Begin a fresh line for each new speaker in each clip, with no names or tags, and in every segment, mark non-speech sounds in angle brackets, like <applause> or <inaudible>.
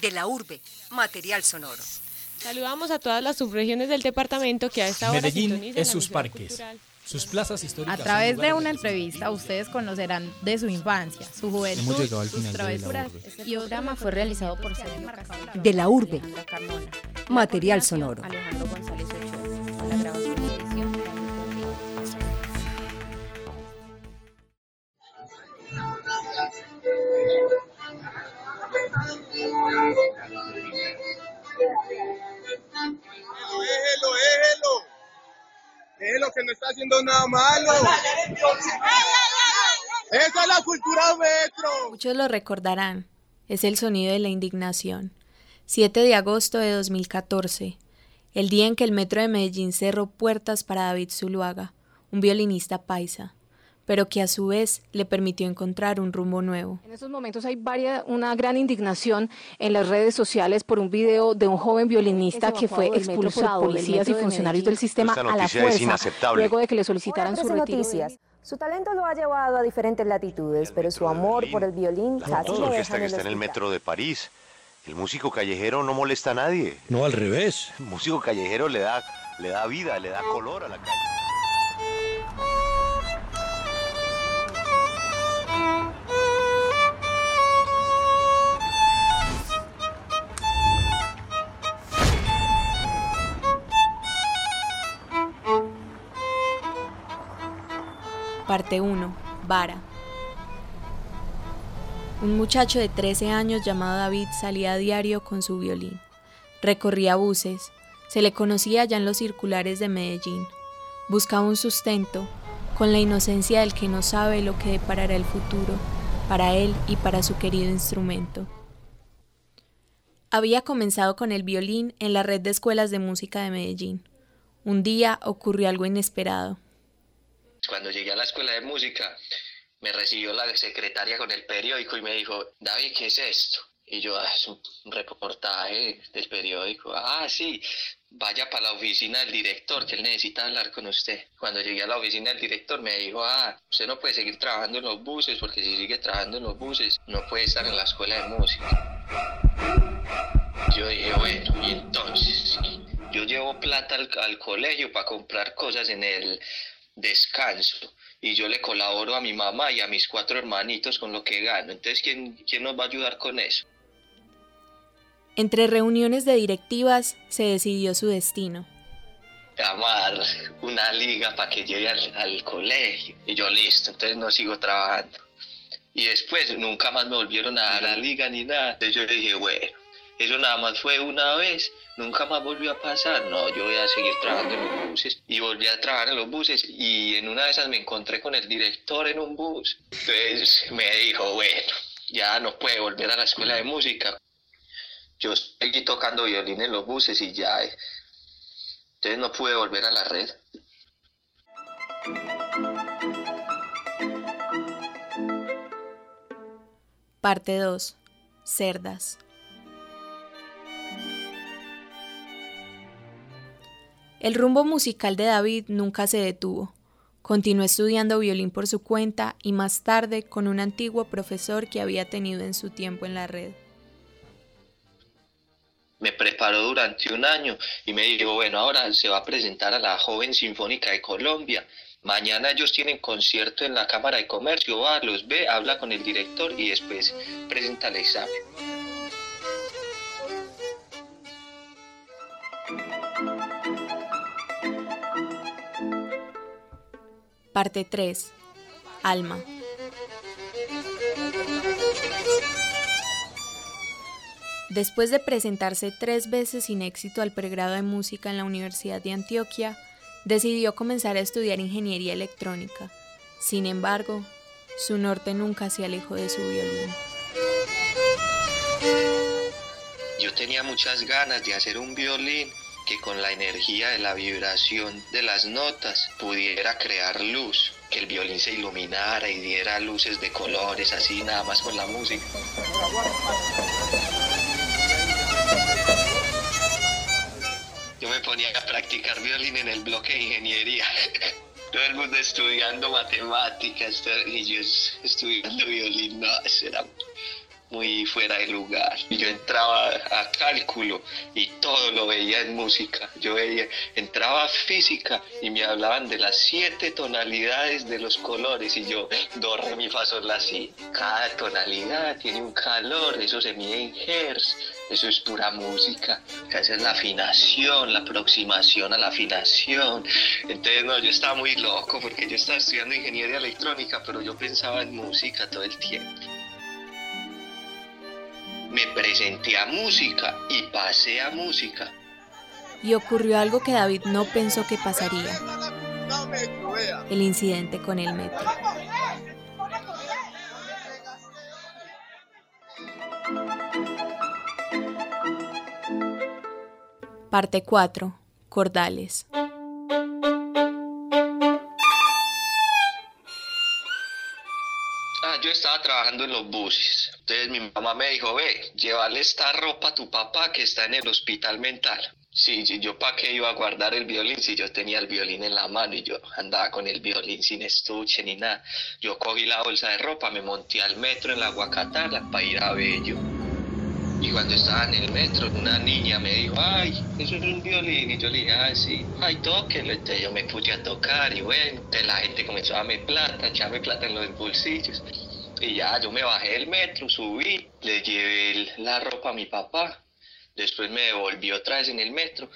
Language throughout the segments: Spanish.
De la urbe, material sonoro.
Saludamos a todas las subregiones del departamento que a esta hora
Medellín es sus parques.
cultural.
Sus plazas
A
históricas.
través
son
de una entrevista ustedes conocerán de su infancia, su
Hemos
juventud,
llegado al
sus travesuras.
urbe.
El programa fue realizado por Sergio
De la urbe, material sonoro.
Alejandro González Ochoa.
Nada malo. Esa es la cultura metro.
Muchos lo recordarán. Es el sonido de la indignación. 7 de agosto de 2014. El día en que el metro de Medellín cerró puertas para David Zuluaga, un violinista paisa, pero que a su vez le permitió encontrar un rumbo nuevo.
En estos momentos hay varia- una gran indignación en las redes sociales por un video de un joven violinista que fue expulsado por policías y funcionarios del sistema
Esta
a la
noticia es
fuerza
inaceptable.
luego de que le solicitaran su retiro.
noticias. Su talento lo ha llevado a diferentes latitudes, pero su amor por el violín casi lo
orquesta
deja
que
en el
está en el metro de París. El músico callejero no molesta a nadie.
No, al revés.
El músico callejero le da, le da vida, le da color a la calle.
Parte 1. Vara. Un muchacho de 13 años llamado David salía a diario con su violín. Recorría buses. Se le conocía ya en los circulares de Medellín. Buscaba un sustento, con la inocencia del que no sabe lo que deparará el futuro, para él y para su querido instrumento. Había comenzado con el violín en la red de escuelas de música de Medellín. Un día ocurrió algo inesperado.
Cuando llegué a la escuela de música, me recibió la secretaria con el periódico y me dijo, David, ¿qué es esto? Y yo, "Ah, es un reportaje del periódico. Ah, sí, vaya para la oficina del director, que él necesita hablar con usted. Cuando llegué a la oficina del director me dijo, ah, usted no puede seguir trabajando en los buses, porque si sigue trabajando en los buses, no puede estar en la escuela de música. Yo dije, bueno, y entonces, yo llevo plata al, al colegio para comprar cosas en el descanso y yo le colaboro a mi mamá y a mis cuatro hermanitos con lo que gano. Entonces, ¿quién, quién nos va a ayudar con eso?
Entre reuniones de directivas se decidió su destino.
Llamar una liga para que llegue al, al colegio. Y yo listo, entonces no sigo trabajando. Y después nunca más me volvieron a dar la liga ni nada. Entonces yo dije, bueno, eso nada más fue una vez, nunca más volvió a pasar. No, yo voy a seguir trabajando en los buses. Y volví a trabajar en los buses y en una de esas me encontré con el director en un bus. Entonces me dijo, bueno, ya no puede volver a la escuela de música. Yo seguí tocando violín en los buses y ya. eh. Entonces no pude volver a la red.
Parte 2. Cerdas. El rumbo musical de David nunca se detuvo. Continuó estudiando violín por su cuenta y más tarde con un antiguo profesor que había tenido en su tiempo en la red.
me preparó durante un año y me dijo, bueno, ahora se va a presentar a la Joven Sinfónica de Colombia. Mañana ellos tienen concierto en la Cámara de Comercio, va, los ve, habla con el director y después presenta el examen.
Parte 3. Alma. Después de presentarse tres veces sin éxito al pregrado de música en la Universidad de Antioquia, decidió comenzar a estudiar ingeniería electrónica. Sin embargo, su norte nunca se alejó de su violín.
Yo tenía muchas ganas de hacer un violín que con la energía de la vibración de las notas pudiera crear luz, que el violín se iluminara y diera luces de colores, así nada más con la música. Yo me ponía a practicar violín en el bloque de ingeniería. <laughs> Todo el mundo estudiando matemáticas y yo estudiando violín. No, eso muy fuera de lugar. Yo entraba a cálculo y todo lo veía en música. Yo veía, entraba a física y me hablaban de las siete tonalidades de los colores y yo, do, re, mi, fa, sol, la, si. Cada tonalidad tiene un calor, eso se mide en hertz. Eso es pura música. Esa es la afinación, la aproximación a la afinación. Entonces, no, yo estaba muy loco porque yo estaba estudiando ingeniería electrónica, pero yo pensaba en música todo el tiempo me presenté a música y pasé a música.
Y ocurrió algo que David no pensó que pasaría. El incidente con el metro. Parte 4. Cordales.
Yo estaba trabajando en los buses. Entonces mi mamá me dijo, ve, llévale esta ropa a tu papá que está en el hospital mental. Sí, yo para qué iba a guardar el violín si yo tenía el violín en la mano y yo andaba con el violín sin estuche ni nada. Yo cogí la bolsa de ropa, me monté al metro en la Guacatala para ir a Bello. Y cuando estaba en el metro, una niña me dijo, ay, eso es un violín. Y yo le dije, ah, sí, ay, tóquelo. Entonces yo me puse a tocar y bueno, entonces la gente comenzó a darme plata, echarme plata en los bolsillos. Y ya, yo me bajé del metro, subí, le llevé la ropa a mi papá. Después me devolví otra vez en el metro.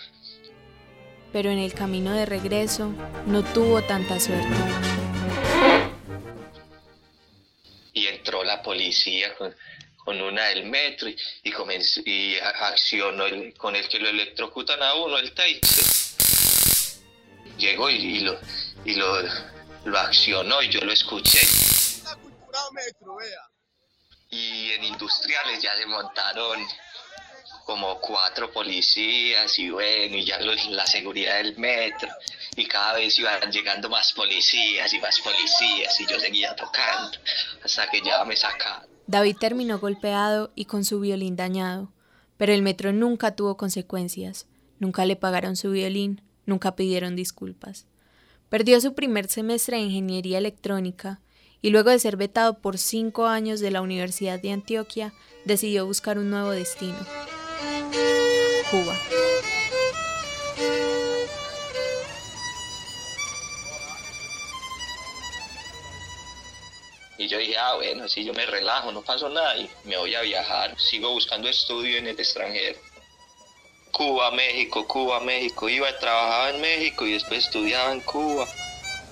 Pero en el camino de regreso no tuvo tanta suerte.
Y entró la policía con, con una del metro y, y, comenzó, y accionó el, con el que lo electrocutan a uno, el taser. Llegó y, y, lo, y lo, lo accionó y yo lo escuché. Y en industriales ya se montaron como cuatro policías y bueno, y ya los, la seguridad del metro. Y cada vez iban llegando más policías y más policías y yo seguía tocando hasta que ya me sacaron.
David terminó golpeado y con su violín dañado, pero el metro nunca tuvo consecuencias, nunca le pagaron su violín, nunca pidieron disculpas. Perdió su primer semestre de ingeniería electrónica y luego de ser vetado por cinco años de la Universidad de Antioquia, decidió buscar un nuevo destino. Cuba.
Y yo dije, ah, bueno, si yo me relajo, no pasó nada y me voy a viajar. Sigo buscando estudio en el extranjero. Cuba, México, Cuba, México. Iba, trabajaba en México y después estudiaba en Cuba.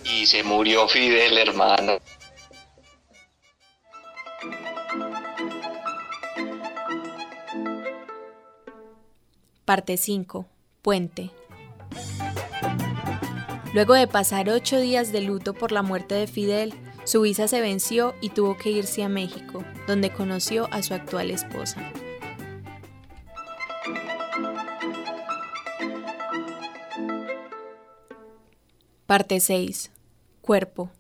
Y se murió Fidel, hermano.
Parte 5. Puente. Luego de pasar ocho días de luto por la muerte de Fidel, su visa se venció y tuvo que irse a México, donde conoció a su actual esposa. Parte 6. Cuerpo.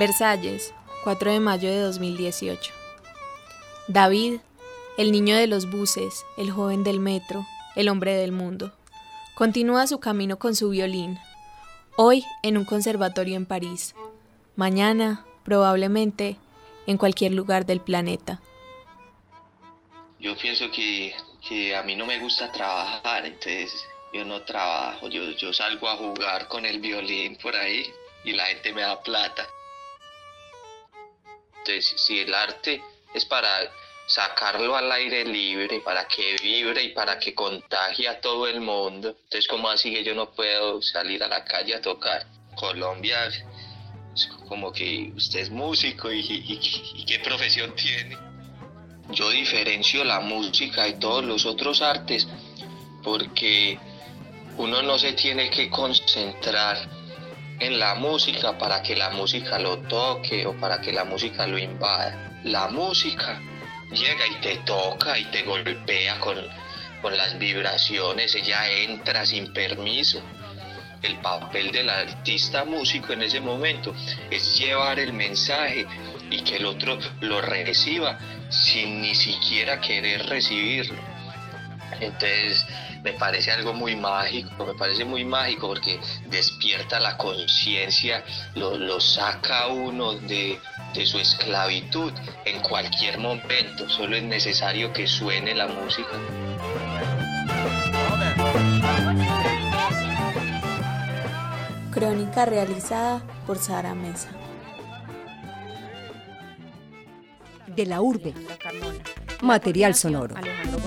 Versalles, 4 de mayo de 2018. David, el niño de los buses, el joven del metro, el hombre del mundo, continúa su camino con su violín, hoy en un conservatorio en París, mañana, probablemente, en cualquier lugar del planeta.
Yo pienso que, que a mí no me gusta trabajar, entonces yo no trabajo, yo, yo salgo a jugar con el violín por ahí y la gente me da plata. Si el arte es para sacarlo al aire libre, para que vibre y para que contagie a todo el mundo, entonces, ¿cómo así que yo no puedo salir a la calle a tocar? Colombia es como que usted es músico y, y qué profesión tiene. Yo diferencio la música y todos los otros artes porque uno no se tiene que concentrar en la música para que la música lo toque o para que la música lo invada. La música llega y te toca y te golpea con, con las vibraciones, ella entra sin permiso. El papel del artista músico en ese momento es llevar el mensaje y que el otro lo reciba sin ni siquiera querer recibirlo. Entonces me parece algo muy mágico, me parece muy mágico porque despierta la conciencia, lo, lo, saca uno de, de su esclavitud en cualquier momento, solo es necesario que suene la música.
Crónica realizada por Sara Mesa.
De la urbe. Material sonoro.
Alejandro